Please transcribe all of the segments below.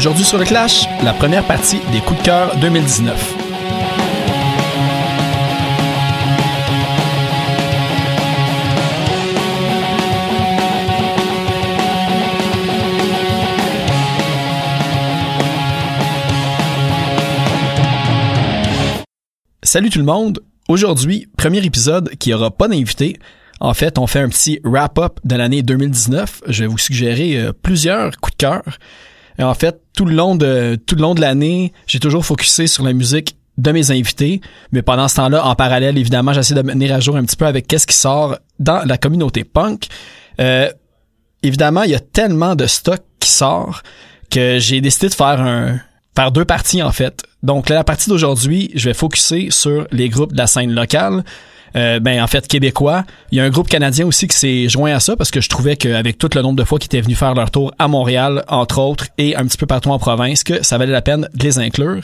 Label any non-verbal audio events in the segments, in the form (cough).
Aujourd'hui sur le Clash, la première partie des coups de cœur 2019. Salut tout le monde. Aujourd'hui, premier épisode qui aura pas d'invité. En fait, on fait un petit wrap-up de l'année 2019. Je vais vous suggérer euh, plusieurs coups de cœur. En fait, tout le long de tout le long de l'année, j'ai toujours focusé sur la musique de mes invités, mais pendant ce temps-là, en parallèle, évidemment, j'essaie de mener à jour un petit peu avec qu'est-ce qui sort dans la communauté punk. Euh, évidemment, il y a tellement de stock qui sort que j'ai décidé de faire un faire deux parties en fait. Donc la partie d'aujourd'hui, je vais focuser sur les groupes de la scène locale. Euh, ben en fait québécois. Il y a un groupe canadien aussi qui s'est joint à ça parce que je trouvais qu'avec tout le nombre de fois qu'ils étaient venus faire leur tour à Montréal, entre autres, et un petit peu partout en province, que ça valait la peine de les inclure.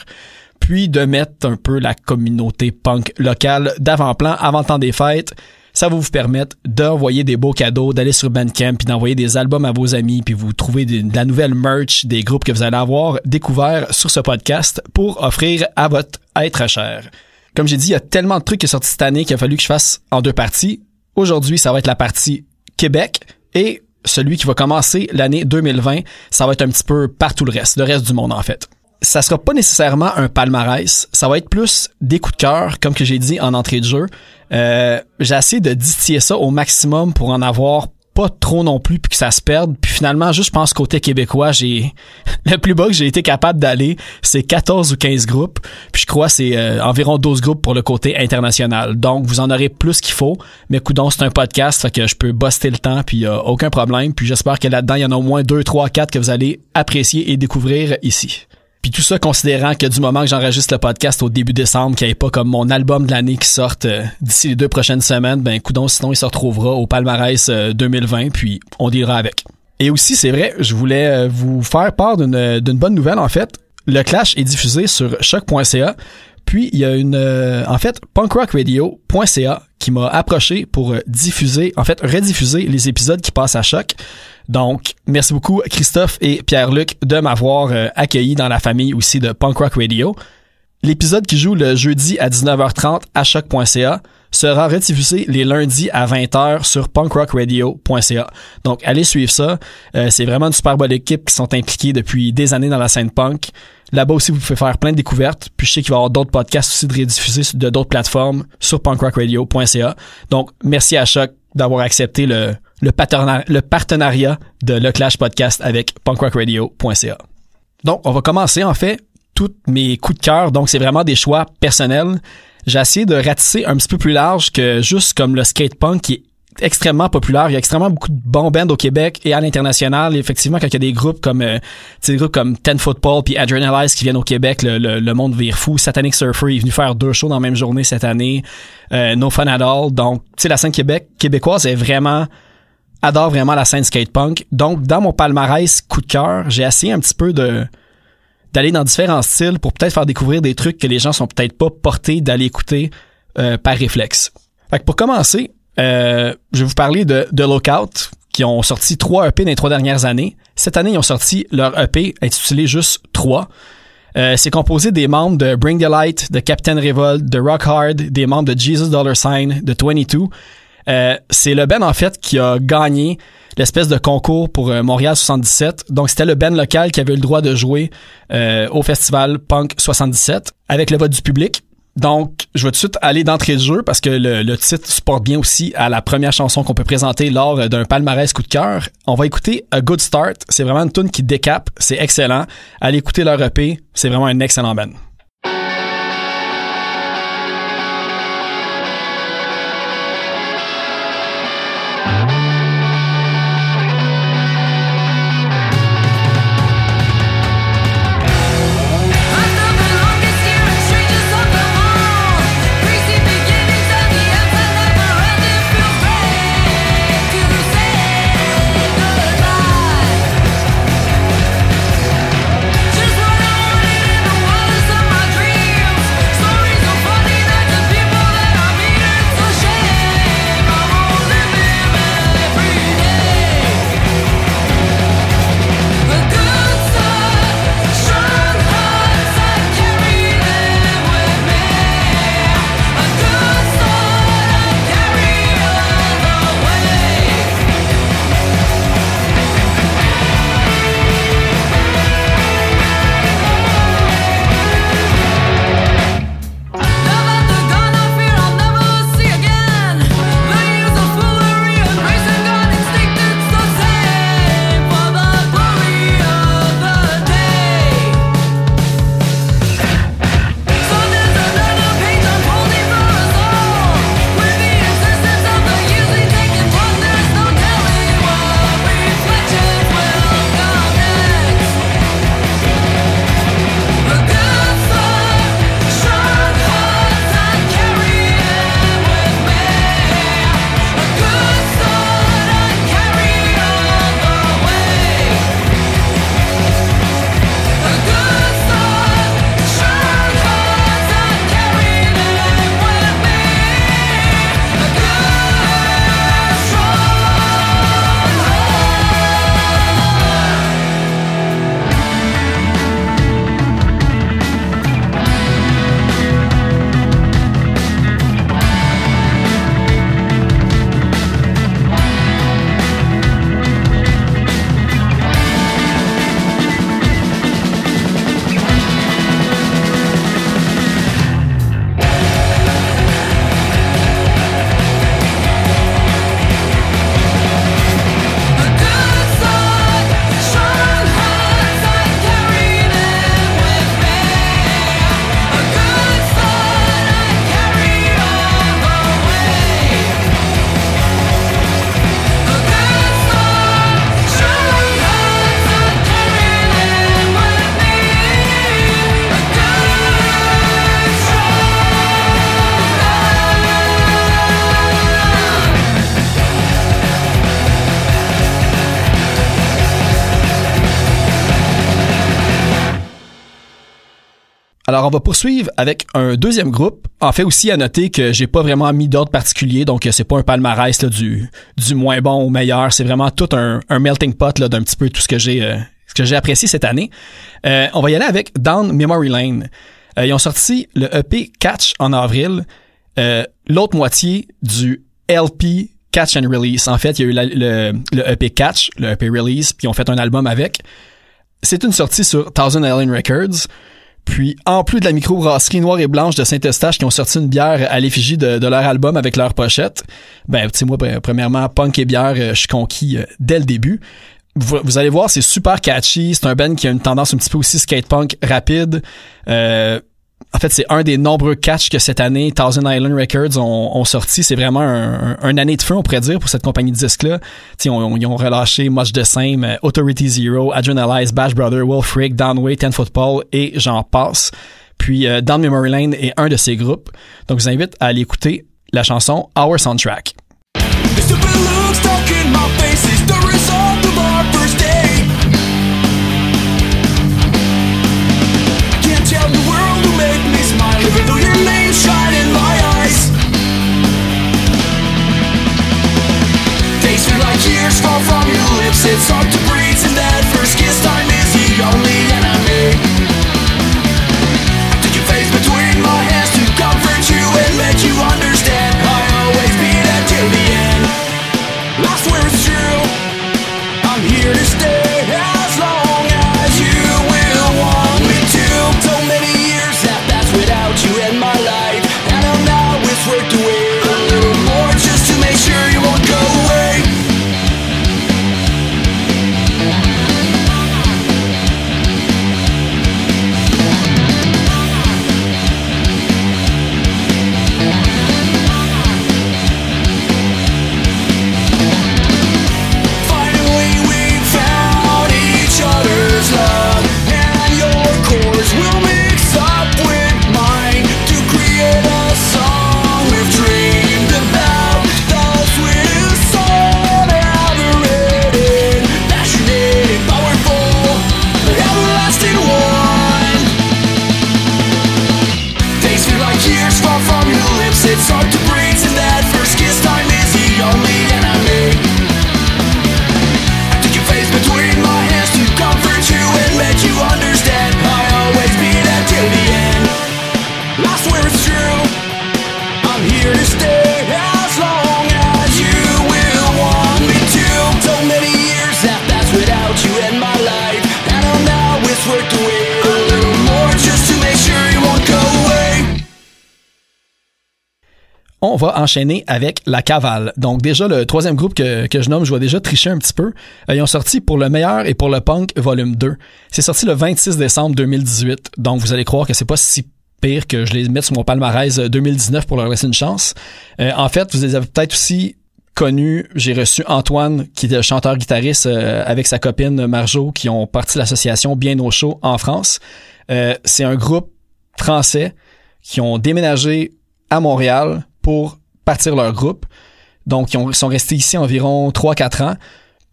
Puis de mettre un peu la communauté punk locale d'avant-plan avant le temps des fêtes. Ça va vous permettre d'envoyer des beaux cadeaux, d'aller sur Bandcamp, puis d'envoyer des albums à vos amis, puis vous trouver de, de la nouvelle merch des groupes que vous allez avoir découvert sur ce podcast pour offrir à votre être cher. Comme j'ai dit, il y a tellement de trucs qui sont sortis cette année qu'il a fallu que je fasse en deux parties. Aujourd'hui, ça va être la partie Québec et celui qui va commencer l'année 2020, ça va être un petit peu partout le reste, le reste du monde en fait. Ça sera pas nécessairement un palmarès, ça va être plus des coups de cœur, comme que j'ai dit en entrée de jeu. Euh, j'ai essayé de distiller ça au maximum pour en avoir pas trop non plus puis que ça se perde. Puis finalement, juste je pense côté québécois, j'ai (laughs) le plus bas que j'ai été capable d'aller, c'est 14 ou 15 groupes. Puis je crois c'est euh, environ 12 groupes pour le côté international. Donc vous en aurez plus qu'il faut, mais coudon, c'est un podcast fait que je peux buster le temps puis aucun problème. Puis j'espère que là-dedans, il y en a au moins 2 3 4 que vous allez apprécier et découvrir ici. Puis tout ça considérant que du moment que j'enregistre le podcast au début décembre, qu'il n'y pas comme mon album de l'année qui sorte euh, d'ici les deux prochaines semaines, ben coudon, sinon il se retrouvera au palmarès euh, 2020, puis on dira avec. Et aussi, c'est vrai, je voulais euh, vous faire part d'une bonne nouvelle en fait. Le Clash est diffusé sur choc.ca. Puis il y a une euh, en fait punkrockradio.ca qui m'a approché pour euh, diffuser en fait rediffuser les épisodes qui passent à choc. Donc merci beaucoup Christophe et Pierre-Luc de m'avoir euh, accueilli dans la famille aussi de Punk Rock Radio. L'épisode qui joue le jeudi à 19h30 à choc.ca sera rediffusé les lundis à 20h sur punkrockradio.ca. Donc allez suivre ça. Euh, c'est vraiment une super bonne équipe qui sont impliqués depuis des années dans la scène punk. Là-bas aussi, vous pouvez faire plein de découvertes. Puis je sais qu'il va y avoir d'autres podcasts aussi de rediffusés de d'autres plateformes sur punkrockradio.ca. Donc merci à Choc d'avoir accepté le, le, partenariat, de Le Clash Podcast avec punkrockradio.ca. Donc on va commencer en fait tous mes coups de cœur. Donc c'est vraiment des choix personnels j'ai essayé de ratisser un petit peu plus large que juste comme le skate punk qui est extrêmement populaire. Il y a extrêmement beaucoup de bons bands au Québec et à l'international. Effectivement, quand il y a des groupes comme euh, des groupes comme Ten Football puis Adrenalize qui viennent au Québec, le, le, le, monde vire fou. Satanic Surfer est venu faire deux shows dans la même journée cette année. Euh, no Fun at All. Donc, tu sais, la scène québécoise est vraiment adore vraiment la scène skate punk. Donc, dans mon palmarès coup de cœur, j'ai essayé un petit peu de d'aller dans différents styles pour peut-être faire découvrir des trucs que les gens sont peut-être pas portés d'aller écouter euh, par réflexe. Fait que pour commencer, euh, je vais vous parler de, de Lookout, qui ont sorti trois EP dans les trois dernières années. Cette année, ils ont sorti leur EP intitulé juste 3. Euh, c'est composé des membres de Bring the Light, de Captain Revolt, de Rock Hard, des membres de Jesus Dollar Sign, de 22. Euh, c'est le band en fait qui a gagné l'espèce de concours pour euh, Montréal 77. Donc c'était le band local qui avait le droit de jouer euh, au festival Punk 77 avec le vote du public. Donc, je vais tout de suite aller d'entrée de jeu parce que le, le titre se porte bien aussi à la première chanson qu'on peut présenter lors d'un palmarès coup de cœur. On va écouter A Good Start. C'est vraiment une tune qui décape. C'est excellent. Allez écouter leur EP. C'est vraiment un excellent band. On va poursuivre avec un deuxième groupe. En fait, aussi à noter que j'ai pas vraiment mis d'ordre particulier, donc c'est pas un palmarès là, du, du moins bon au meilleur. C'est vraiment tout un, melting pot d'un petit peu tout ce que j'ai euh, apprécié cette année. Euh, on va y aller avec Down Memory Lane. Euh, ils ont sorti le EP Catch en avril. Euh, l'autre moitié du LP Catch and Release. En fait, il y a eu le, le, EP Catch, le EP Release, puis ils ont fait un album avec. C'est une sortie sur Thousand Island Records. Puis, en plus de la microbrasserie noire et blanche de Saint-Eustache qui ont sorti une bière à l'effigie de, leur album avec leur pochette, ben, tu sais, moi, premièrement, punk et bière, je suis conquis dès le début. Vous, vous, allez voir, c'est super catchy. C'est un band qui a une tendance un petit peu aussi skate punk rapide. Euh, en fait, c'est un des nombreux catchs que cette année Thousand Island Records ont, sorti. C'est vraiment un, un, année de feu, on pourrait dire, pour cette compagnie de disques-là. Ils ont, relâché Much the Same, Authority Zero, Adrenalize, Bash Brother, Wolf Rick, Downway, Ten Football et j'en passe. Puis euh, Down Memory Lane est un de ces groupes. Donc, je vous invite à aller écouter la chanson Our Soundtrack. It's hard to breathe and that first kiss time is the only enemy. Took your face between my hands to comfort you and you understand va enchaîner avec La Cavale. Donc déjà, le troisième groupe que, que je nomme, je vais déjà tricher un petit peu. Euh, ils ont sorti pour le meilleur et pour le punk, volume 2. C'est sorti le 26 décembre 2018. Donc vous allez croire que c'est pas si pire que je les mette sur mon palmarès euh, 2019 pour leur laisser une chance. Euh, en fait, vous les avez peut-être aussi connus. J'ai reçu Antoine, qui est chanteur-guitariste, euh, avec sa copine Marjo, qui ont parti l'association Bien au chaud en France. Euh, c'est un groupe français qui ont déménagé à Montréal pour partir leur groupe. Donc, ils, ont- sont restés ici environ 3-4 ans.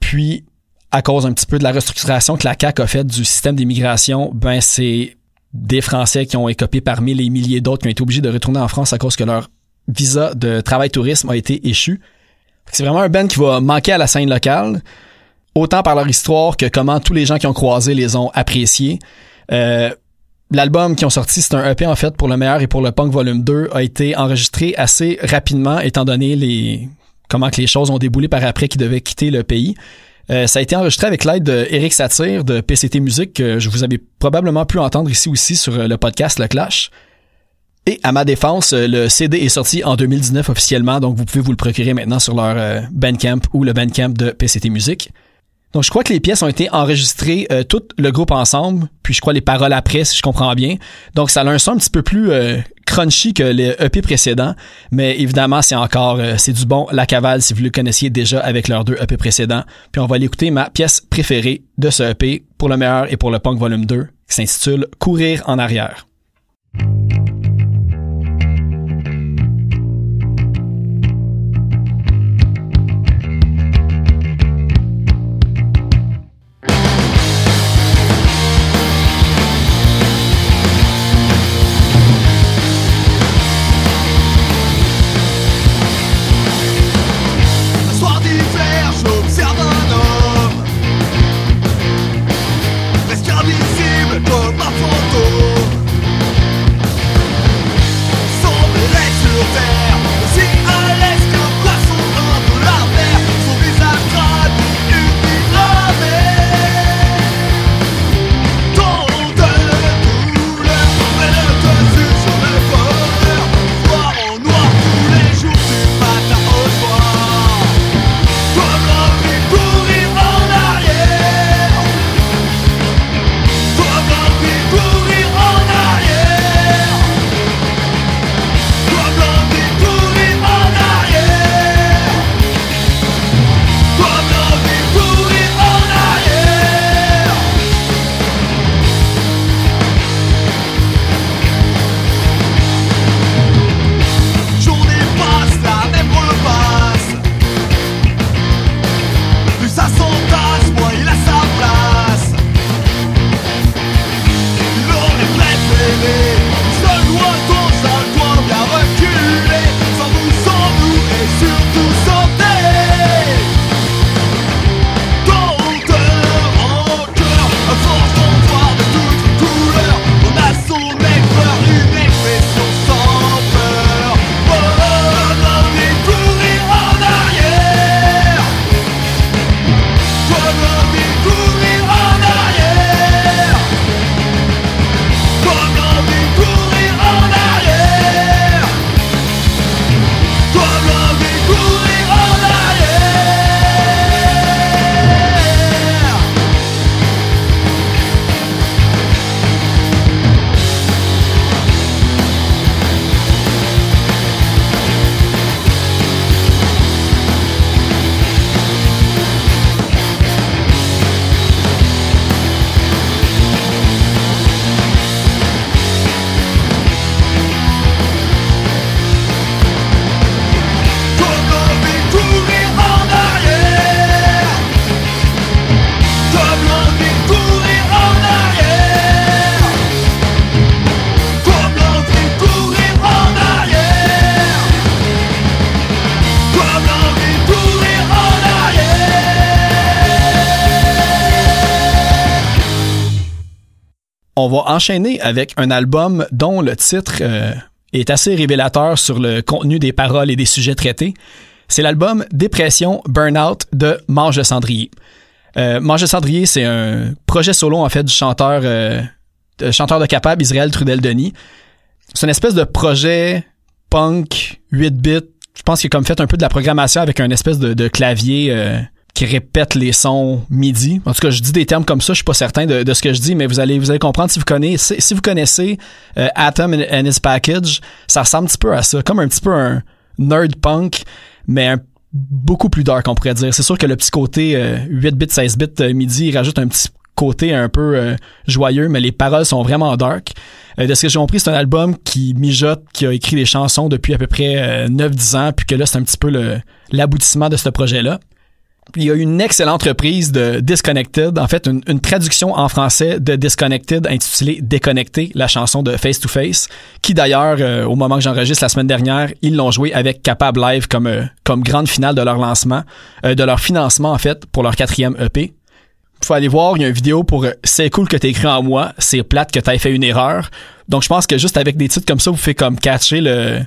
Puis, à cause un petit peu de la restructuration que la CAQ a faite du système d'immigration, ben c'est des Français qui ont écopé parmi les milliers d'autres qui ont été obligés de retourner en France à cause que leur visa de travail tourisme a été échu. C'est vraiment un band qui va manquer à la scène locale, autant par leur histoire que comment tous les gens qui ont croisé les ont appréciés. Euh, L'album qui ont sorti, c'est un EP en fait pour le meilleur et pour le punk volume 2, a été enregistré assez rapidement étant donné les comment que les choses ont déboulé par après qu'ils devaient quitter le pays. Euh, ça a été enregistré avec l'aide d'Éric Satir de PCT Musique que je vous avais probablement pu entendre ici aussi sur euh, le podcast Le Clash. Et à ma défense, euh, le CD est sorti en 2019 officiellement, donc vous pouvez vous le procurer maintenant sur leur Bandcamp ou le Bandcamp de PCT Musique. Donc je crois que les pièces ont été enregistrées euh, tout le groupe ensemble, puis je crois les paroles après si je comprends bien. Donc ça a un son un petit peu plus euh, crunchy que les EP précédents, mais évidemment c'est encore euh, c'est du bon La Cavale si vous le connaissiez déjà avec leurs deux EP précédents. Puis on va aller ma pièce préférée de ce EP pour le meilleur et pour le punk volume 2 qui s'intitule Courir en arrière. Avec un album dont le titre euh, est assez révélateur sur le contenu des paroles et des sujets traités. C'est l'album Dépression Burnout de Mange de Cendrier. Euh, Mange de Cendrier, c'est un projet solo en fait du chanteur, euh, de chanteur de capable Israël Trudel-Denis. C'est une espèce de projet punk 8 bits. Je pense qu'il a comme fait un peu de la programmation avec un espèce de, de clavier euh, qui répète les sons MIDI. En tout cas, je dis des termes comme ça, je suis pas certain de, de ce que je dis, mais vous allez vous allez comprendre si vous connaissez si vous connaissez euh, Atom and, and His Package, ça ressemble un petit peu à ça, comme un petit peu un nerd punk, mais un- beaucoup plus dark on pourrait dire. C'est sûr que le petit côté euh, 8 bits 16 bits euh, MIDI il rajoute un petit côté un peu euh, joyeux, mais les paroles sont vraiment dark. Euh, de ce que j'ai compris, c'est un album qui mijote, qui a écrit des chansons depuis à peu près euh, 9-10 ans, puis que là, c'est un petit peu l'aboutissement de ce projet-là. Il y a une excellente reprise de Disconnected, en fait une, une traduction en français de Disconnected intitulée Déconnecté, la chanson de Face to Face, qui d'ailleurs euh, au moment que j'enregistre la semaine dernière, ils l'ont joué avec Capable Live comme euh, comme grande finale de leur lancement, euh, de leur financement en fait pour leur quatrième EP. Faut aller voir, il y a une vidéo pour euh, C'est cool que t'aies écrit en moi, c'est plate que t'aies fait une erreur. Donc je pense que juste avec des titres comme ça, vous faites comme catcher le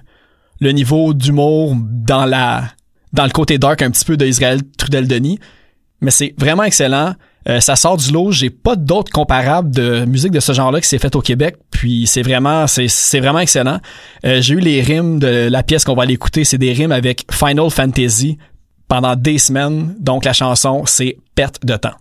le niveau d'humour dans la dans le côté dark un petit peu de Israël Trudel-Denis. Mais c'est vraiment excellent. Euh, ça sort du lot. J'ai pas d'autres comparables de musique de ce genre-là qui s'est faite au Québec. Puis c'est vraiment, c'est, c'est vraiment excellent. Euh, j'ai eu les rimes de la pièce qu'on va aller écouter. C'est des rimes avec Final Fantasy pendant des semaines. Donc la chanson, c'est perte de temps.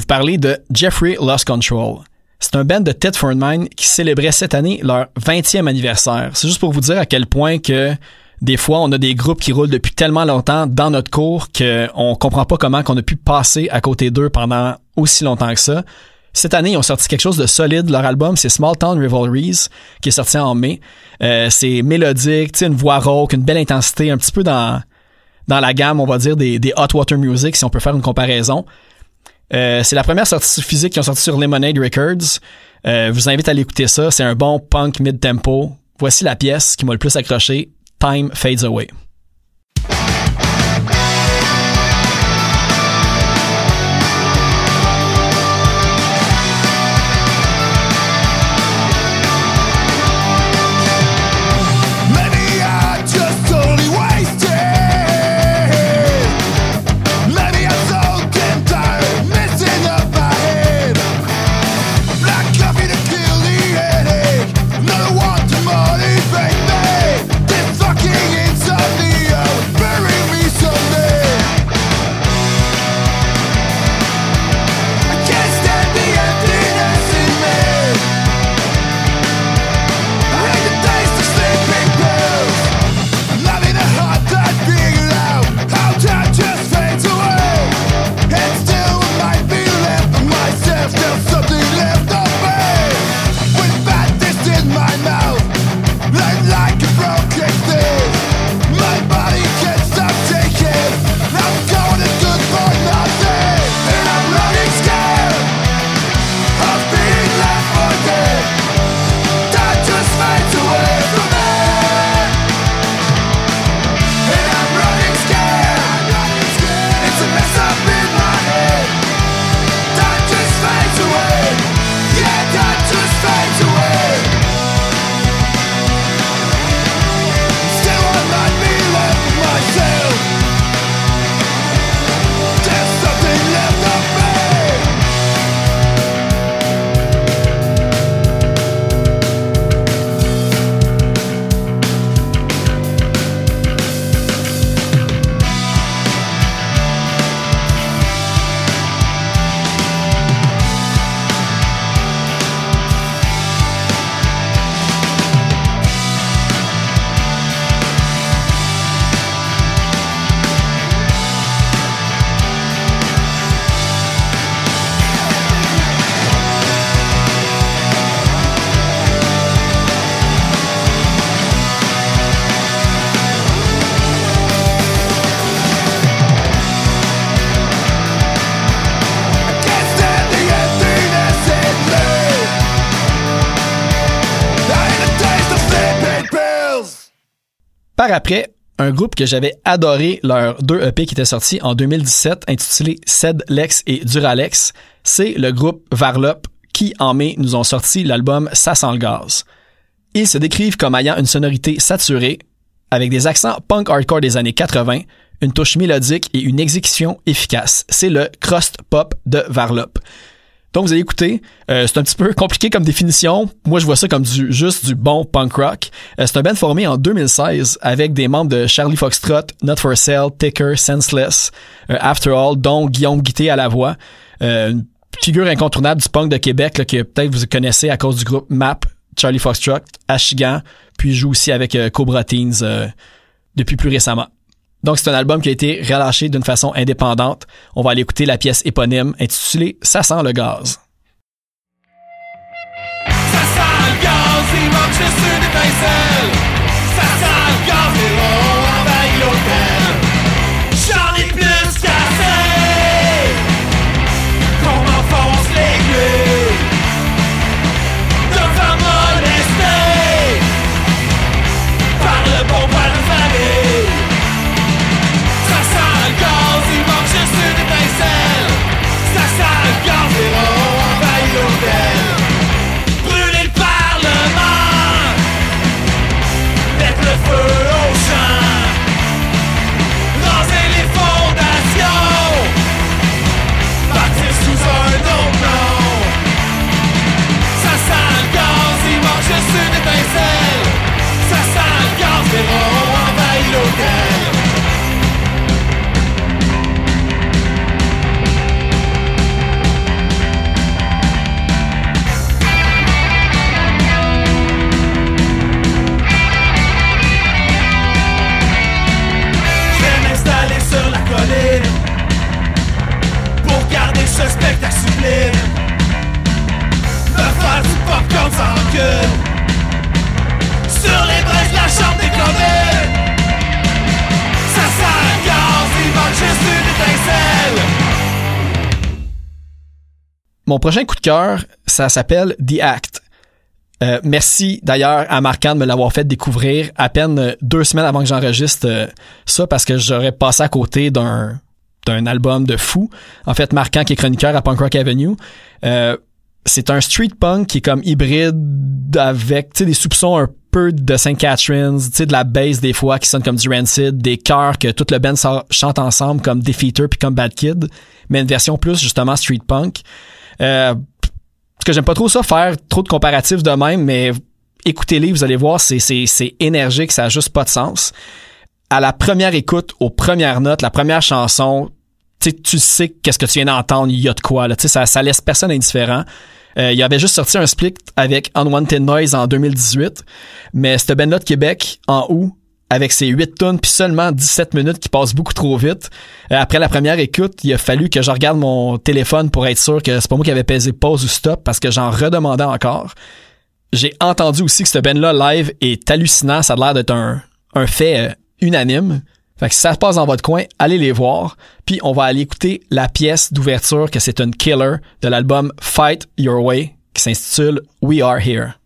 Vous parler de Jeffrey Lost Control. C'est un band de Ted Mine qui célébrait cette année leur 20e anniversaire. C'est juste pour vous dire à quel point que des fois, on a des groupes qui roulent depuis tellement longtemps dans notre cours qu'on comprend pas comment qu'on a pu passer à côté d'eux pendant aussi longtemps que ça. Cette année, ils ont sorti quelque chose de solide. Leur album, c'est Small Town Rivalries, qui est sorti en mai. Euh, c'est mélodique, une voix rauque, une belle intensité, un petit peu dans dans la gamme, on va dire, des hot water music, si on peut faire une comparaison. Euh, c'est la première sortie physique qu'ils ont sorti sur Lemonade Records. Euh, je vous invite à l'écouter ça. C'est un bon punk mid-tempo. Voici la pièce qui m'a le plus accroché. Time Fades Away. Après, un groupe que j'avais adoré leur deux EP qui étaient sortis en 2017 intitulé Ced Lex et Duralex, c'est le groupe Varlop qui en mai nous ont sorti l'album Ça sent le gaz. Ils se décrivent comme ayant une sonorité saturée avec des accents punk hardcore des années 80, une touche mélodique et une exécution efficace. C'est le crust pop de Varlop. Donc vous allez écouter, euh, c'est un petit peu (laughs) compliqué comme définition. Moi je vois ça comme du juste du bon punk rock. Euh, c'est un band formé en 2016 avec des membres de Charlie Foxtrot, Not for Sale, Ticker, Senseless, euh, After All, dont Guillaume Guité à la voix. Euh, une figure incontournable du punk de Québec là, que peut-être vous connaissez à cause du groupe MAP, Charlie Foxtrot, Ashigan, puis joue aussi avec euh, Cobra Teens euh, depuis plus récemment. Donc c'est un album qui a été relâché d'une façon indépendante. On va aller écouter la pièce éponyme intitulée Ça sent le gaz. Prochain coup de cœur, ça s'appelle The Act. Euh, merci d'ailleurs à Marquand de me l'avoir fait découvrir à peine euh, deux semaines avant que j'enregistre euh, ça parce que j'aurais passé à côté d'un d'un album de fou. En fait, Marquand qui est chroniqueur à Punk Rock Avenue, euh, c'est un street punk qui est comme hybride avec des soupçons un peu de St. Catharines, de la bass des fois qui sonne comme du Rancid, des chœurs que toute le band chante ensemble comme Defeater puis comme Bad Kid, mais une version plus justement street punk. Euh, parce que j'aime pas trop ça faire trop de comparatifs de même, mais écoutez-les, vous allez voir, c'est, énergique, ça a juste pas de sens. À la première écoute, aux premières notes, la première chanson, tu sais, qu'est-ce que tu viens d'entendre, il y a de quoi, là, ça, ça laisse personne indifférent. Euh, il avait juste sorti un split avec Unwanted Noise en 2018, mais cette band-là de Québec, en août, avec ses 8 tonnes puis seulement 17 minutes qui passent beaucoup trop vite. Euh, après la première écoute, il a fallu que je regarde mon téléphone pour être sûr que c'est pas moi qui avais pesé pause ou stop parce que j'en redemandais encore. J'ai entendu aussi que ce band-là live est hallucinant. Ça a l'air d'être un, un fait euh, unanime. Fait que si ça se passe dans votre coin, allez les voir. Puis on va aller écouter la pièce d'ouverture que c'est une killer de l'album Fight Your Way qui s'intitule We Are Here.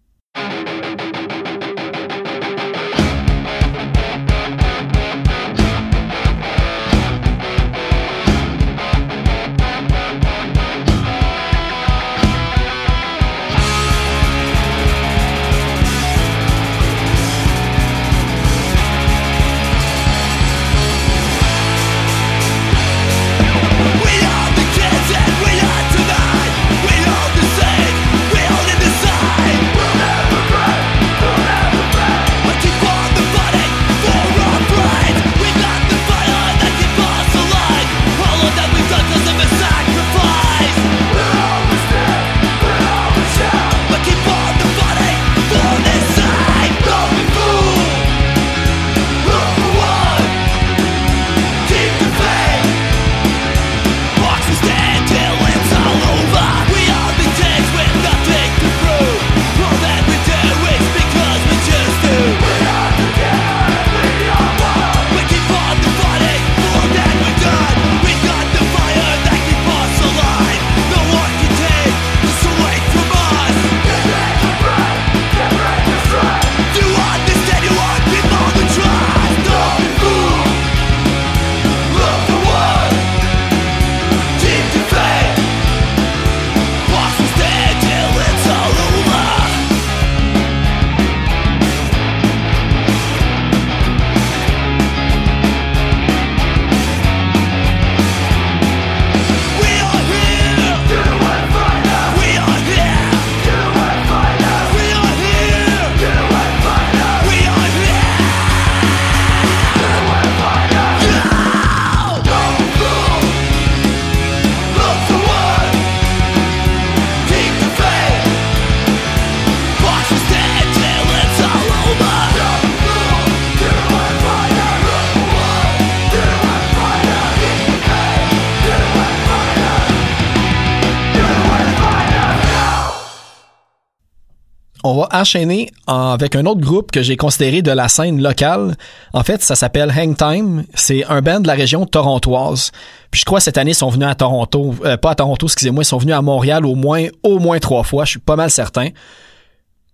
On va enchaîner en- avec un autre groupe que j'ai considéré de la scène locale. En fait, ça s'appelle Hang Time. C'est un band de la région torontoise. Puis je crois cette année ils sont venus à Toronto, euh, pas à Toronto, excusez-moi, ils sont venus à Montréal au moins au moins trois fois. Je suis pas mal certain.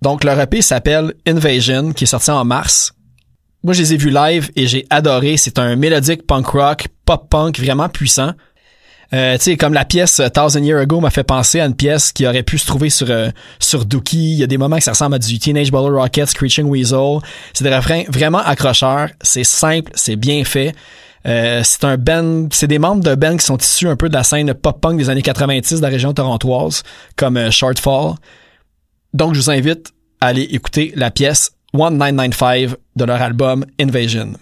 Donc leur EP s'appelle Invasion, qui est sorti en mars. Moi, je les ai vus live et j'ai adoré. C'est un mélodique punk rock, pop punk vraiment puissant. Euh, tu sais, comme la pièce euh, Thousand Year Ago m'a fait penser à une pièce qui aurait pu se trouver sur euh, sur Dookie. Il y a des moments que ça ressemble à du Teenage Bottle Rocket, Screeching Weasel. C'est des refrains vraiment accrocheurs. C'est simple, c'est bien fait. Euh, c'est un band, c'est des membres de band qui sont issus un peu de la scène pop-punk des années 90 de la région torontoise, comme euh, Shortfall. Donc, je vous invite à aller écouter la pièce 1995 de leur album Invasion.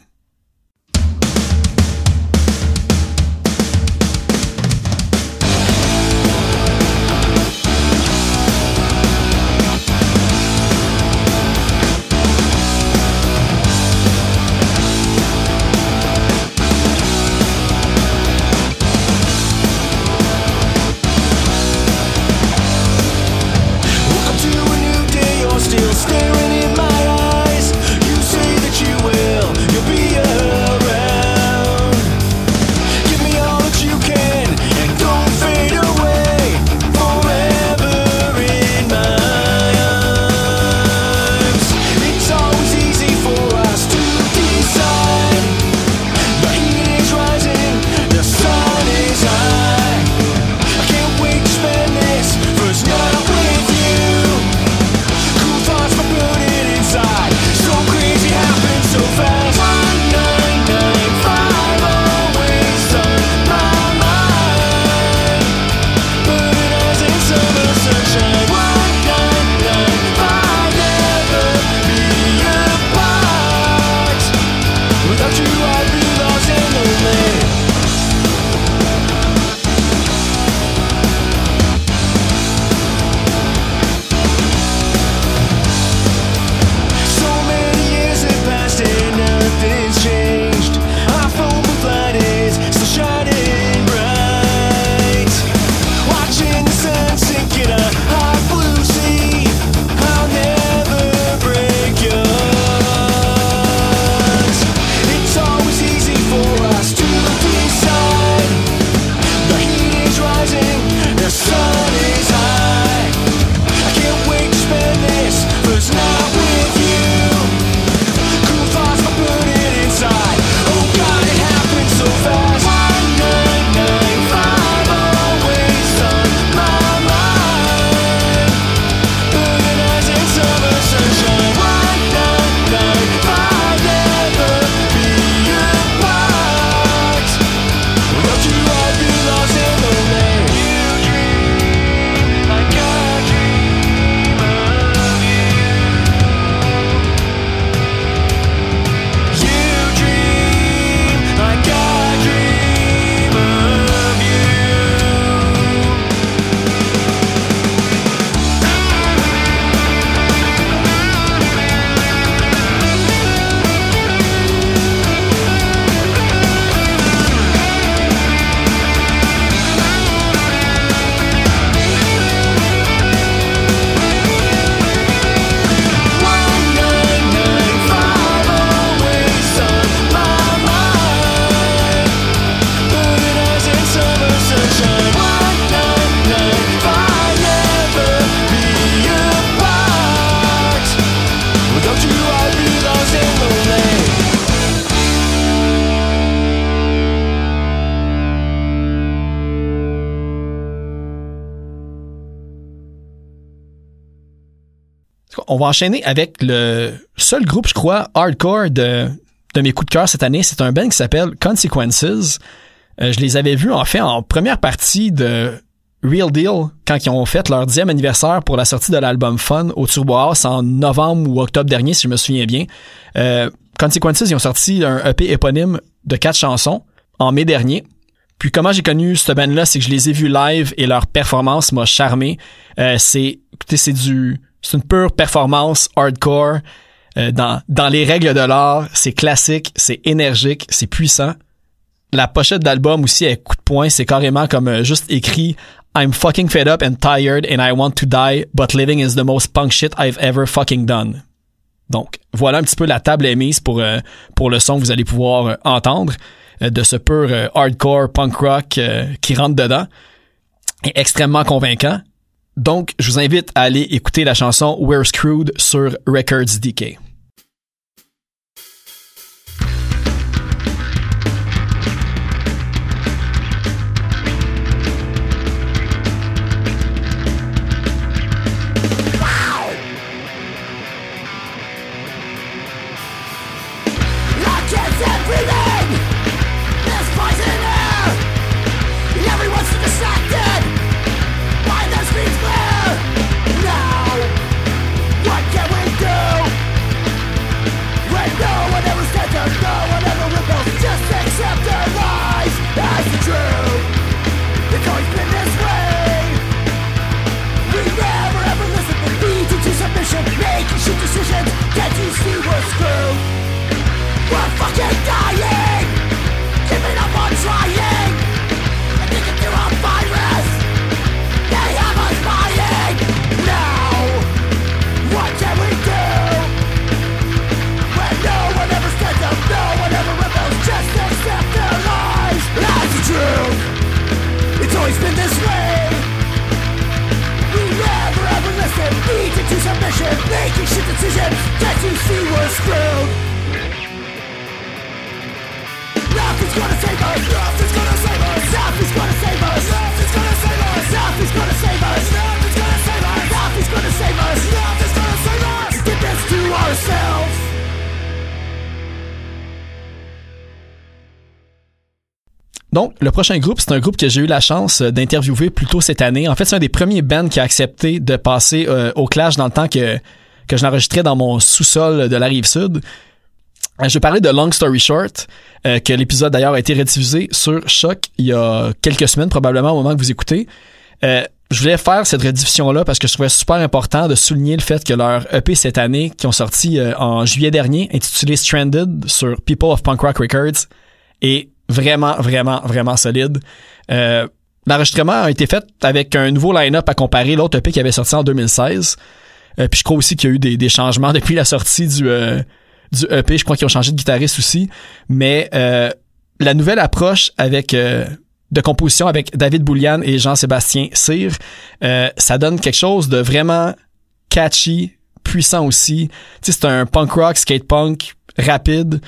On va enchaîner avec le seul groupe, je crois, hardcore de, de mes coups de cœur cette année. C'est un band qui s'appelle Consequences. Euh, je les avais vus, en fait, en première partie de Real Deal, quand ils ont fait leur dixième anniversaire pour la sortie de l'album Fun au Turbo House en novembre ou octobre dernier, si je me souviens bien. Euh, Consequences, ils ont sorti un EP éponyme de quatre chansons en mai dernier. Puis comment j'ai connu ce band-là, c'est que je les ai vus live et leur performance m'a charmé. Euh, c'est, écoutez, c'est du, c'est une pure performance hardcore. Euh, dans, dans les règles de l'art, c'est classique, c'est énergique, c'est puissant. La pochette d'album aussi est coup de poing, c'est carrément comme euh, juste écrit I'm fucking fed up and tired and I want to die, but living is the most punk shit I've ever fucking done. Donc, voilà un petit peu la table est mise pour, euh, pour le son que vous allez pouvoir euh, entendre euh, de ce pur hardcore punk rock qui rentre dedans. Et extrêmement convaincant. Donc, je vous invite à aller écouter la chanson We're Screwed sur Records DK. Le prochain groupe, c'est un groupe que j'ai eu la chance euh, d'interviewer plus tôt cette année. En fait, c'est un des premiers bands qui a accepté de passer euh, au Clash dans le temps que, que je l'enregistrais dans mon sous-sol de la Rive-Sud. Euh, Je parlais de Long Story Short, que l'épisode d'ailleurs a été rediffusé sur Choc il y a quelques semaines, probablement au moment que vous écoutez. Je voulais faire cette rediffusion-là parce que je trouvais super important de souligner le fait que leur EP cette année, qui ont sorti en juillet dernier, intitulé Stranded sur People of Punk Rock Records, est vraiment, vraiment, vraiment solide. Euh, L'enregistrement a été fait avec un nouveau line-up à comparer l'autre EP qui avait sorti en 2016. Euh, puis je crois aussi qu'il y a eu des, des changements (laughs) depuis la sortie du, euh, du EP. Je crois qu'ils ont changé de guitariste aussi. Mais euh, la nouvelle approche avec euh, de composition avec David Boulian et Jean-Sébastien Cyr, euh, ça donne quelque chose de vraiment catchy, puissant aussi. Tu sais, c'est un punk rock, skate punk rapide.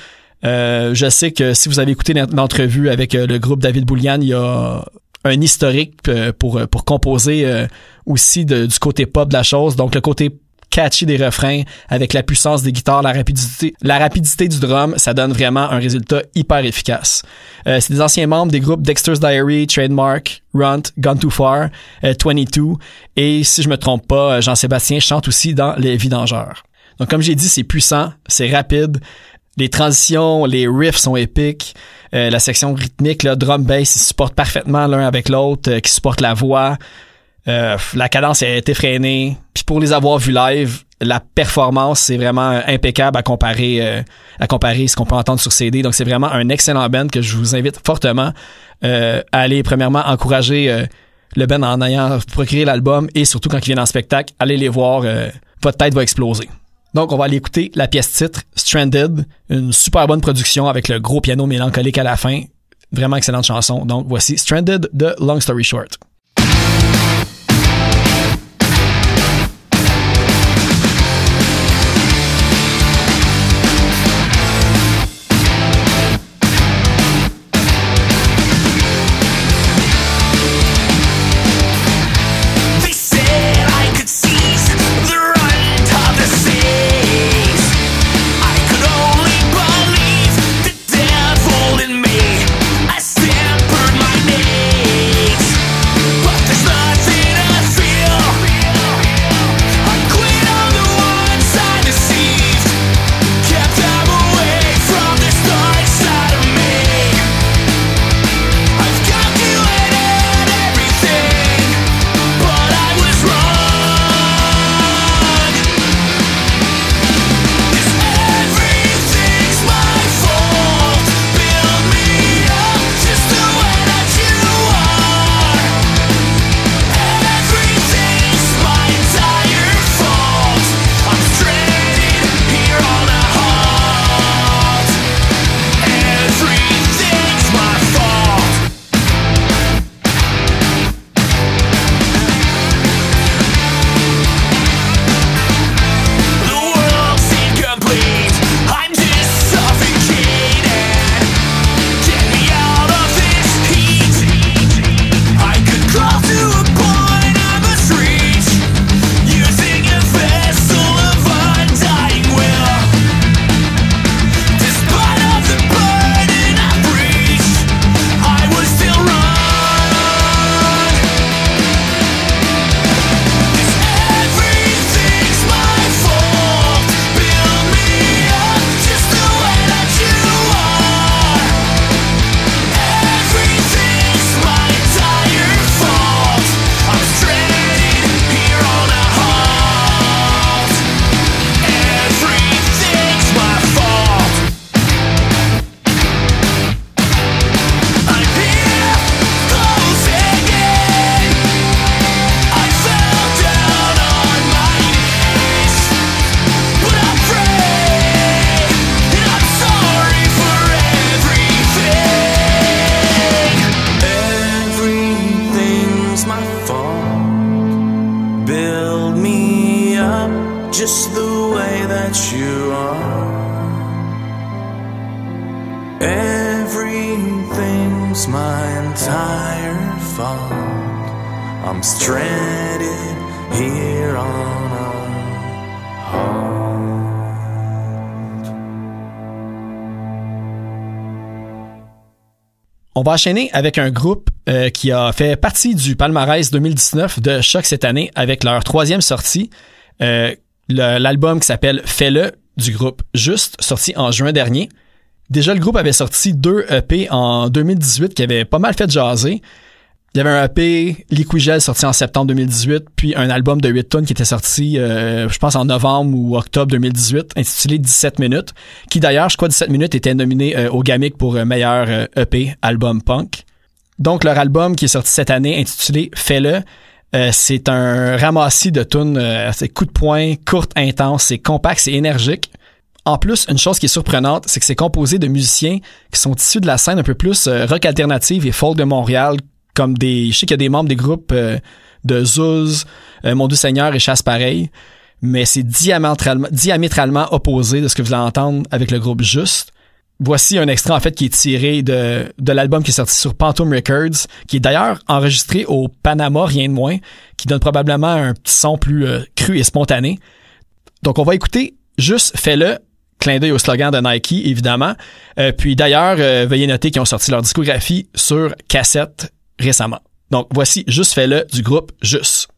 Euh, je sais que si vous avez écouté l'ent- l'entrevue avec euh, le groupe David Boulian, il y a un historique euh, pour pour composer aussi du côté pop de la chose. Donc le côté catchy des refrains avec la puissance des guitares, la rapidité, la rapidité du drum, ça donne vraiment un résultat hyper efficace. C'est des anciens membres des groupes Dexter's Diary, Trademark, Runt, Gone Too Far, euh, 22 et si je me trompe pas, Jean-Sébastien chante aussi dans Les Vidangeurs. Donc comme j'ai dit, c'est puissant, c'est rapide, les transitions, les riffs sont épiques, euh, la section rythmique, le drum bass, ils supportent parfaitement l'un avec l'autre, euh, qui supportent la voix. Euh, la cadence est effrénée. Puis pour les avoir vus live, la performance c'est vraiment impeccable à comparer euh, à comparer ce qu'on peut entendre sur CD. Donc c'est vraiment un excellent band que je vous invite fortement à aller premièrement encourager le band en ayant procuré l'album et surtout quand ils viennent en spectacle, allez les voir, votre tête va exploser. Donc on va aller écouter la pièce titre Stranded, une super bonne production avec le gros piano mélancolique à la fin. Vraiment excellente chanson. Donc voici Stranded de Long Story Short. On va enchaîner avec un groupe euh, qui a fait partie du palmarès 2019 de Choc cette année avec leur troisième sortie, euh, l'album qui s'appelle Fais-le du groupe Juste, sorti en juin dernier. Déjà, le groupe avait sorti deux EP en 2018 qui avaient pas mal fait jaser. Il y avait un EP Liquigel sorti en septembre 2018, puis un album de 8 tonnes qui était sorti, euh, je pense, en novembre ou octobre 2018, intitulé 17 minutes, qui d'ailleurs, je crois, 17 minutes était nominé euh, au Gamic pour euh, meilleur euh, EP album punk. Donc, leur album qui est sorti cette année, intitulé Fais-le, c'est un ramassis de tunes, c'est coup de poing, courte, intense, c'est compact, c'est énergique. En plus, une chose qui est surprenante, c'est que c'est composé de musiciens qui sont issus de la scène un peu plus rock alternative et folk de Montréal, comme des, je sais qu'il y a des membres des groupes euh, de Zouz, euh, Mon Doux Seigneur et Chasse Pareil, mais c'est diamétralement, opposé de ce que vous allez entendre avec le groupe Juste. Voici un extrait en fait qui est tiré de, de l'album qui est sorti sur Phantom Records, qui est d'ailleurs enregistré au Panama, rien de moins, qui donne probablement un petit son plus euh, cru et spontané. Donc on va écouter juste fais-le, clin d'œil au slogan de Nike évidemment. Euh, puis d'ailleurs veuillez noter qu'ils ont sorti leur discographie sur cassette récemment. Donc voici juste fais-le du groupe Juste.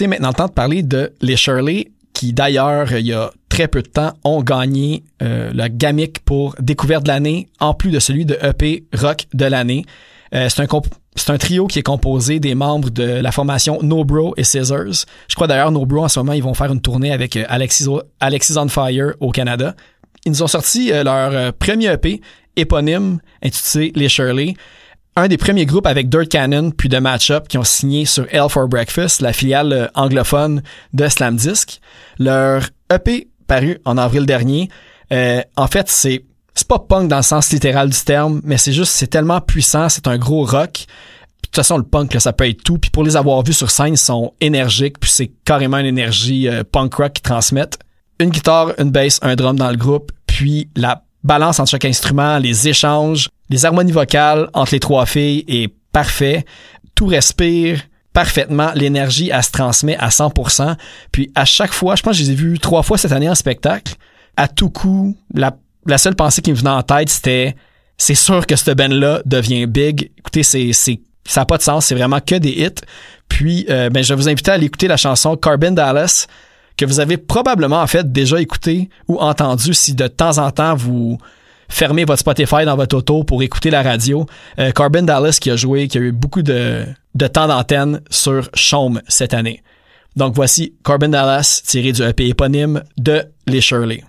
C'est maintenant le temps de parler de les Shirley, qui d'ailleurs, il y a très peu de temps, ont gagné euh, le Gamic pour découverte de l'année, en plus de celui de EP Rock de l'année. Euh, c'est un trio qui est composé des membres de la formation No Bro et Scissors. Je crois d'ailleurs No Bro en ce moment ils vont faire une tournée avec euh, Alexis, Alexis on Fire au Canada. Ils nous ont sorti leur premier EP éponyme intitulé Les Shirley un des premiers groupes avec Dirt Cannon puis de Matchup qui ont signé sur Hell for Breakfast, la filiale euh, anglophone de Slam Disc. Leur EP paru en avril dernier, euh, en fait, c'est c'est pas punk dans le sens littéral du terme, mais c'est juste c'est tellement puissant, c'est un gros rock. De toute façon, le punk, là, ça peut être tout. Puis pour les avoir vus sur scène, ils sont énergiques. Puis c'est carrément une énergie euh, punk rock qu'ils transmettent. Une guitare, une bass, un drum dans le groupe. Puis la balance entre chaque instrument, les échanges, les harmonies vocales entre les trois filles est parfait. Tout respire parfaitement. L'énergie, elle se transmet à 100%. Puis à chaque fois, je pense que je les ai vus trois fois cette année en spectacle. À tout coup, la, seule pensée qui me venait en tête, c'était c'est sûr que cette band-là devient big. Écoutez, c'est, c'est, ça n'a pas de sens. C'est vraiment que des hits. Puis, euh, ben, je vais vous inviter à aller écouter la chanson Carbon Dallas que vous avez probablement en fait déjà écouté ou entendu si de temps en temps vous fermez votre Spotify dans votre auto pour écouter la radio. Euh, Corbin Dallas qui a joué, qui a eu beaucoup de, de temps d'antenne sur Chaume cette année. Donc voici Corbin Dallas tiré du EP éponyme de Les Shirley.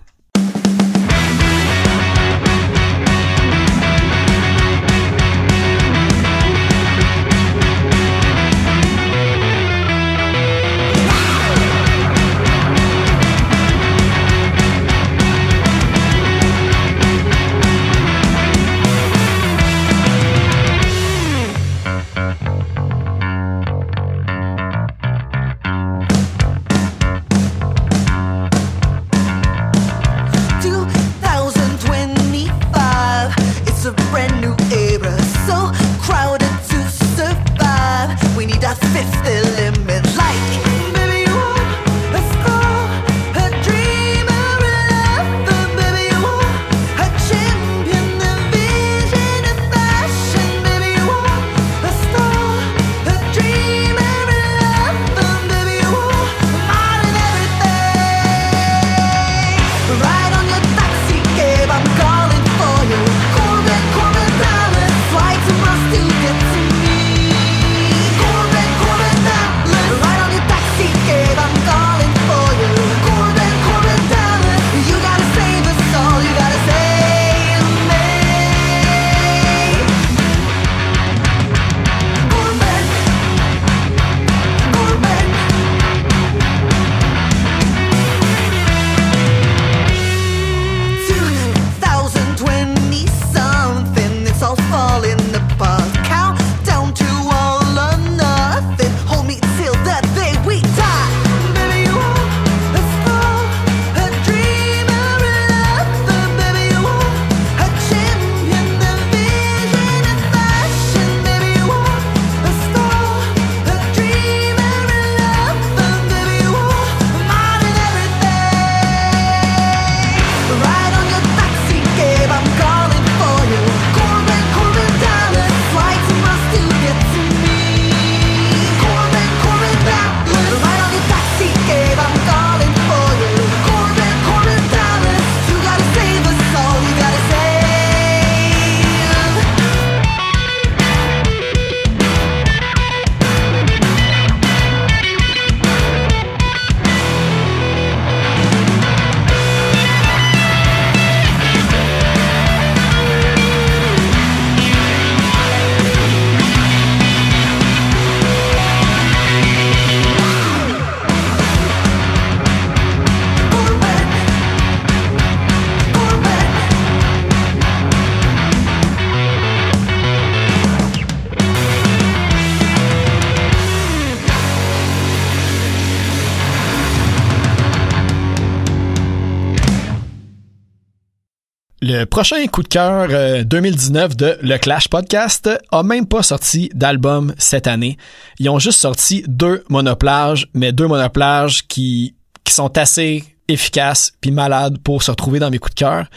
Le prochain coup de cœur euh, 2019 de Le Clash Podcast a même pas sorti d'album cette année. Ils ont juste sorti deux monoplages, mais deux monoplages qui, qui sont assez efficaces puis malades pour se retrouver dans mes coups de cœur.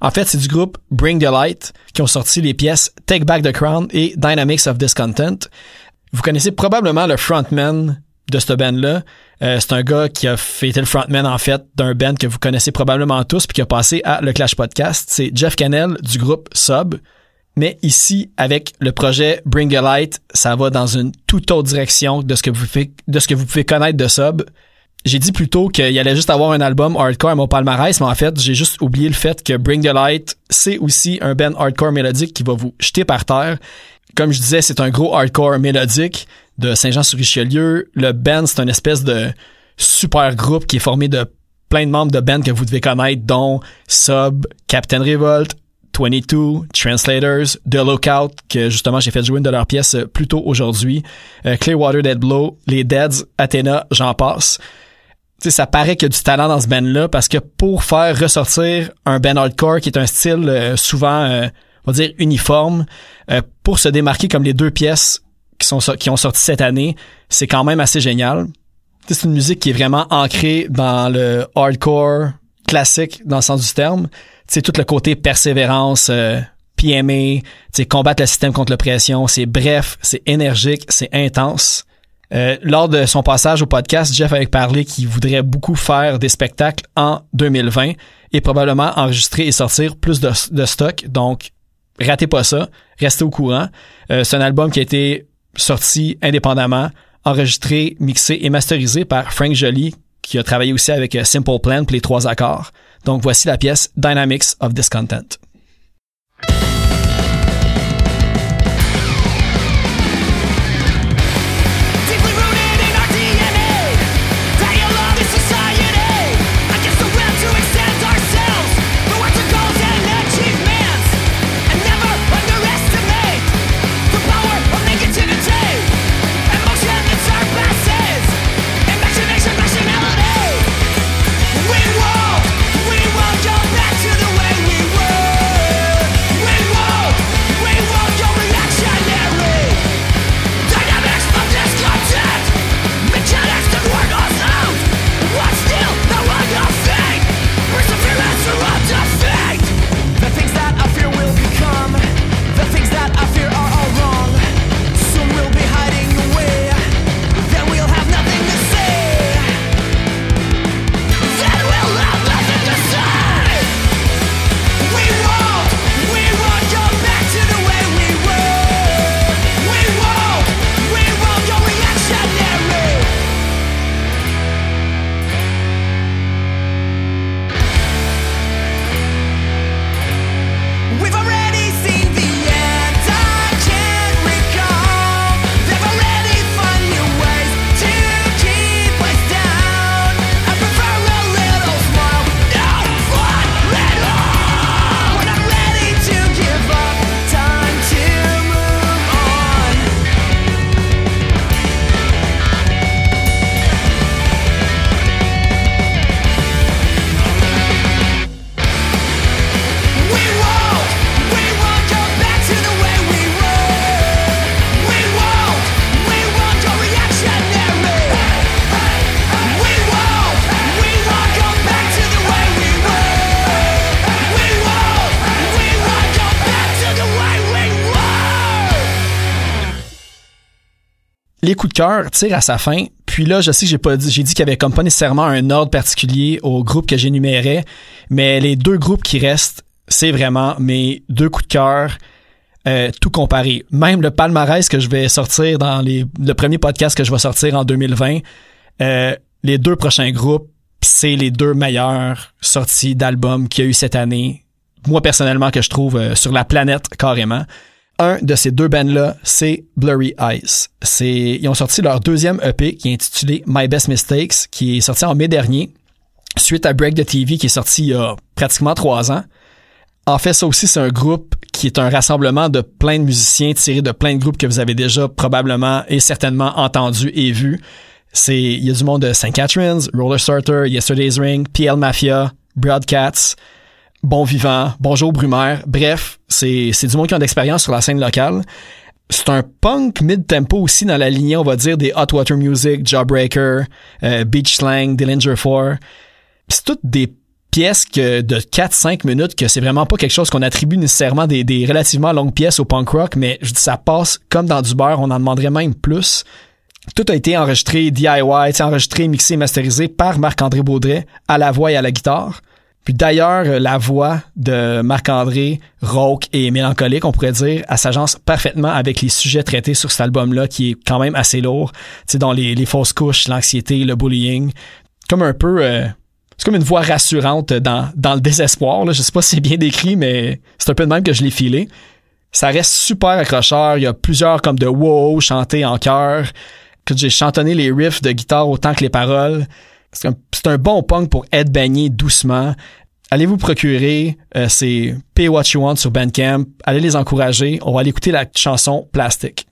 En fait, c'est du groupe Bring the Light qui ont sorti les pièces Take Back the Crown et Dynamics of Discontent. Vous connaissez probablement le frontman de ce band-là. Euh, c'est un gars qui a été le frontman, en fait, d'un band que vous connaissez probablement tous puis qui a passé à Le Clash Podcast. C'est Jeff Cannell du groupe Sub. Mais ici, avec le projet Bring a Light, ça va dans une toute autre direction de ce que vous, fait- de ce que vous pouvez connaître de Sub. J'ai dit plus tôt qu'il allait juste avoir un album hardcore à mon palmarès, mais en fait, j'ai juste oublié le fait que Bring the Light, c'est aussi un band hardcore mélodique qui va vous jeter par terre. Comme je disais, c'est un gros hardcore mélodique de Saint-Jean-sur-Richelieu. Le band, c'est une espèce de super groupe qui est formé de plein de membres de band que vous devez connaître, dont Sub, Captain Revolt, 22, Translators, The Lookout, que justement j'ai fait jouer une de leurs pièces euh, plus tôt aujourd'hui, euh, Clearwater Dead Blow, les Deads, Athena, j'en passe. Tu sais, ça paraît qu'il y a du talent dans ce band-là parce que pour faire ressortir un band hardcore qui est un style euh, souvent, on va dire, uniforme, pour se démarquer comme les deux pièces qui, sont, qui ont sorti cette année, c'est quand même assez génial. C'est une musique qui est vraiment ancrée dans le hardcore classique dans le sens du terme. C'est tout le côté persévérance, euh, PMA, combattre le système contre l'oppression. C'est bref, c'est énergique, c'est intense. Euh, lors de son passage au podcast, Jeff avait parlé qu'il voudrait beaucoup faire des spectacles en 2020 et probablement enregistrer et sortir plus de, de stock. Donc, ratez pas ça, restez au courant. Euh, c'est un album qui a été sorti indépendamment, enregistré, mixé et masterisé par Frank Joly, qui a travaillé aussi avec euh, Simple Plan pour les trois accords. Donc voici la pièce Dynamics of Discontent. Les coups de cœur tirent à sa fin. Puis là, je sais que j'ai pas dit, j'ai dit qu'il y avait comme pas nécessairement un ordre particulier au groupe que j'énumérais, mais les deux groupes qui restent, c'est vraiment mes deux coups de cœur, euh, tout comparé. Même le palmarès que je vais sortir dans les, le premier podcast que je vais sortir en 2020, euh, les deux prochains groupes, c'est les deux meilleures sorties d'albums qu'il y a eu cette année. Moi, personnellement, que je trouve euh, sur la planète carrément. Un de ces deux bands-là, c'est Blurry Eyes. C'est, ils ont sorti leur deuxième EP qui est intitulé My Best Mistakes, qui est sorti en mai dernier, suite à Break the TV qui est sorti il y a pratiquement trois ans. En fait, ça aussi, c'est un groupe qui est un rassemblement de plein de musiciens tirés de plein de groupes que vous avez déjà probablement et certainement entendus et vus. C'est, il y a du monde de St. Catherine's, Roller Starter, Yesterday's Ring, PL Mafia, Broadcats, Bon Vivant, Bonjour Brumaire. Bref, c'est, du monde qui a de l'expérience sur la scène locale. C'est un punk mid-tempo aussi dans la lignée, on va dire, des Hot Water Music, Jawbreaker, euh, Beach Slang, Dillinger 4. C'est toutes des pièces que de 4-5 minutes que c'est vraiment pas quelque chose qu'on attribue nécessairement des, des relativement longues pièces au punk rock, mais je dis ça passe comme dans du beurre, on en demanderait même plus. Tout a été enregistré DIY, enregistré, mixé, masterisé par Marc-André Baudret à la voix et à la guitare. Puis d'ailleurs, euh, la voix de Marc-André, rauque et mélancolique, on pourrait dire, elle s'agence parfaitement avec les sujets traités sur cet album-là, qui est quand même assez lourd, tu dans les, fausses couches, l'anxiété, le bullying. Comme un peu... euh, c'est comme une voix rassurante dans, dans le désespoir. Là. Je sais pas si c'est bien décrit, mais c'est un peu de même que je l'ai filé. Ça reste super accrocheur. Il y a plusieurs comme de wow chantés en chœur. Que j'ai chantonné les riffs de guitare autant que les paroles. C'est un, bon punk pour être baigné doucement. Allez vous procurer, euh, c'est Pay What You Want sur Bandcamp. Allez les encourager. On va aller écouter la chanson Plastic.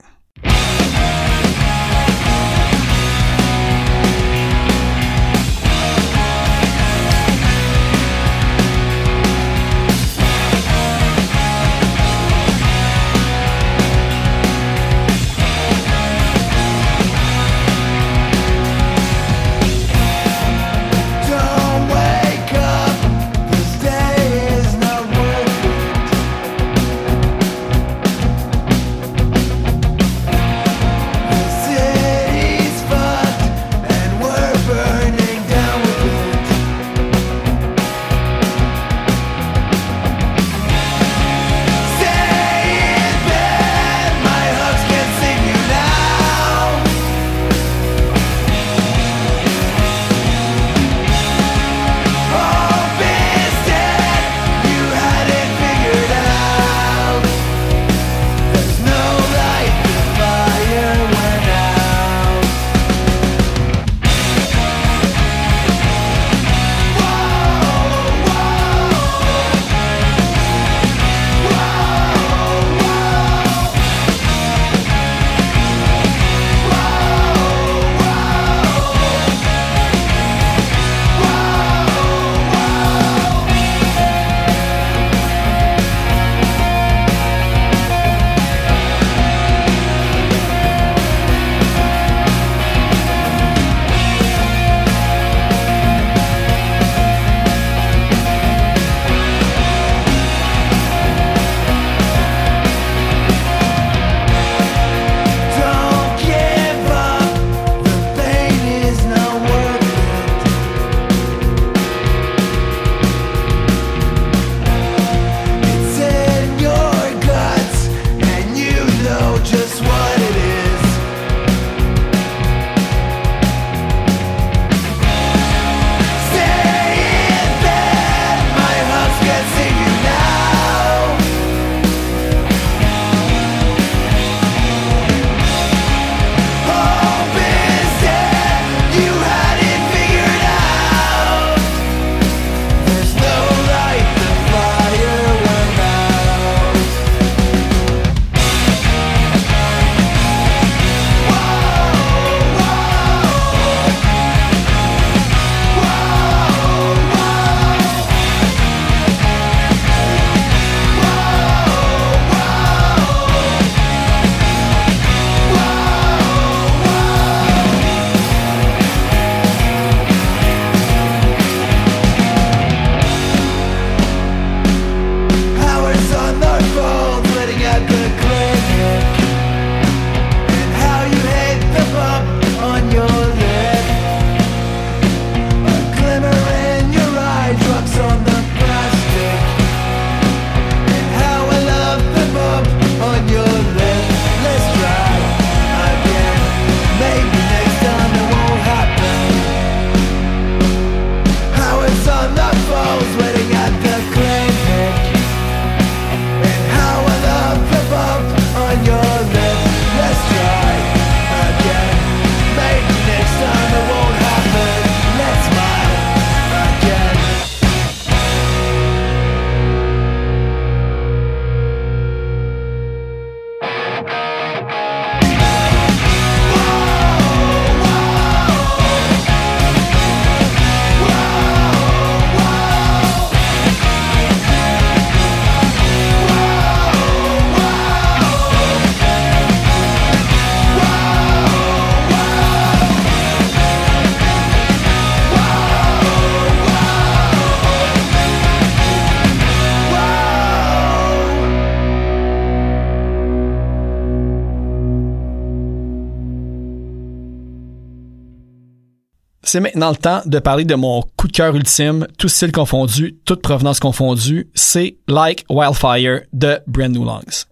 C'est maintenant le temps de parler de mon coup de cœur ultime, tout style confondu, toute provenance confondue. C'est Like Wildfire de Brand New Lungs.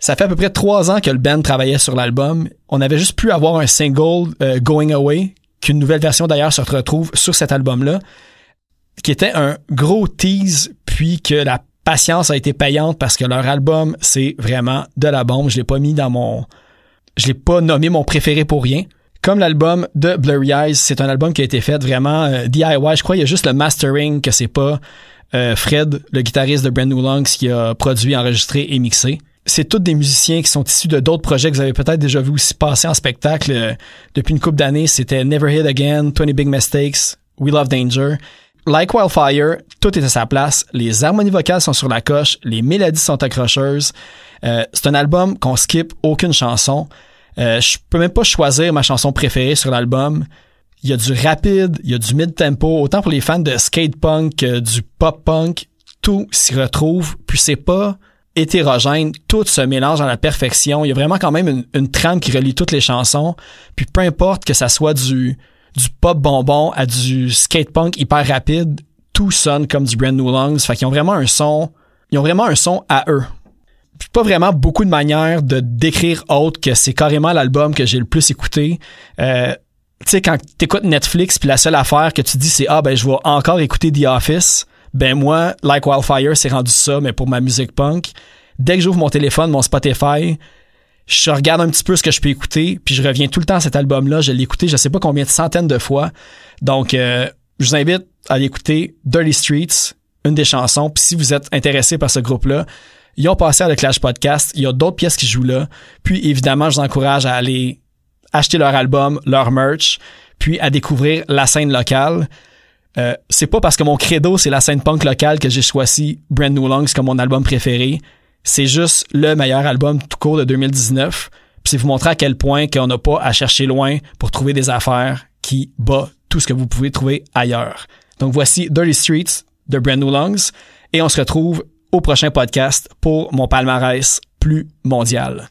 Ça fait à peu près trois ans que le band travaillait sur l'album. On avait juste pu avoir un single euh, Going Away, qu'une nouvelle version d'ailleurs se retrouve sur cet album-là, qui était un gros tease, puis que la patience a été payante parce que leur album, c'est vraiment de la bombe. Je l'ai pas mis dans mon... Je l'ai pas nommé mon préféré pour rien. Comme l'album de Blurry Eyes, c'est un album qui a été fait vraiment euh, DIY. Je crois qu'il y a juste le mastering que c'est pas euh, Fred, le guitariste de Brand New Lungs, qui a produit, enregistré et mixé c'est tous des musiciens qui sont issus de d'autres projets que vous avez peut-être déjà vu aussi passer en spectacle euh, depuis une couple d'années. C'était Never Hit Again, 20 Big Mistakes, We Love Danger. Like Wildfire, tout est à sa place. Les harmonies vocales sont sur la coche, les mélodies sont accrocheuses. C'est un album qu'on skip aucune chanson. Euh, je peux même pas choisir ma chanson préférée sur l'album. Il y a du rapide, il y a du mid-tempo, autant pour les fans de skate punk que du pop punk, tout s'y retrouve. Puis c'est pas hétérogène, tout se mélange à la perfection. Il y a vraiment quand même une, trame qui relie toutes les chansons. Puis peu importe que ça soit du, du pop bonbon à du skate punk hyper rapide, tout sonne comme du Brand New Lungs. Fait qu'ils ont vraiment un son, ils ont vraiment un son à eux. Pas vraiment beaucoup de manières de décrire autre que c'est carrément l'album que j'ai le plus écouté. Euh, tu sais, quand t'écoutes Netflix, puis la seule affaire que tu dis, c'est « Ah, ben, je vais encore écouter The Office », ben moi, Like Wildfire, c'est rendu ça, mais pour ma musique punk. Dès que j'ouvre mon téléphone, mon Spotify, je regarde un petit peu ce que je peux écouter, puis je reviens tout le temps à cet album-là. Je l'ai écouté, je sais pas combien de centaines de fois. Donc, euh, je vous invite à aller écouter Dirty Streets, une des chansons. Puis si vous êtes intéressé par ce groupe-là, ils ont passé à le Clash Podcast. Il y a d'autres pièces qui jouent là. Puis évidemment, je vous encourage à aller acheter leur album, leur merch, puis à découvrir la scène locale. Euh, c'est pas parce que mon credo c'est la scène punk locale que j'ai choisi Brand New Lungs comme mon album préféré. C'est juste le meilleur album tout court de 2019. Puis c'est vous montrer à quel point qu'on n'a pas à chercher loin pour trouver des affaires qui bat tout ce que vous pouvez trouver ailleurs. Donc voici Dirty Streets de Brand New Lungs et on se retrouve au prochain podcast pour mon palmarès plus mondial.